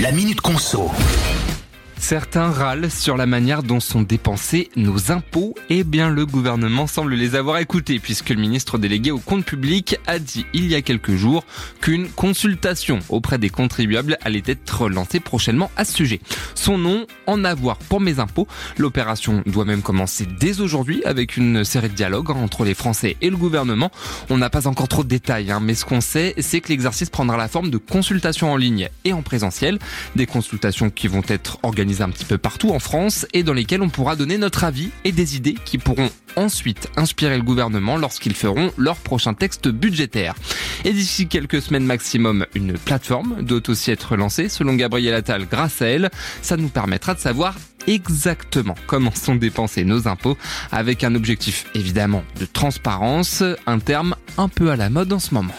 La Minute Conso. Certains râlent sur la manière dont sont dépensés nos impôts. Eh bien, le gouvernement semble les avoir écoutés puisque le ministre délégué au compte public a dit il y a quelques jours qu'une consultation auprès des contribuables allait être lancée prochainement à ce sujet. Son nom, En avoir pour mes impôts. L'opération doit même commencer dès aujourd'hui avec une série de dialogues entre les Français et le gouvernement. On n'a pas encore trop de détails, hein, mais ce qu'on sait, c'est que l'exercice prendra la forme de consultations en ligne et en présentiel. Des consultations qui vont être organisées un petit peu partout en France et dans lesquels on pourra donner notre avis et des idées qui pourront ensuite inspirer le gouvernement lorsqu'ils feront leur prochain texte budgétaire. Et d'ici quelques semaines maximum, une plateforme doit aussi être lancée. Selon Gabriel Attal, grâce à elle, ça nous permettra de savoir exactement comment sont dépensés nos impôts avec un objectif évidemment de transparence, un terme un peu à la mode en ce moment.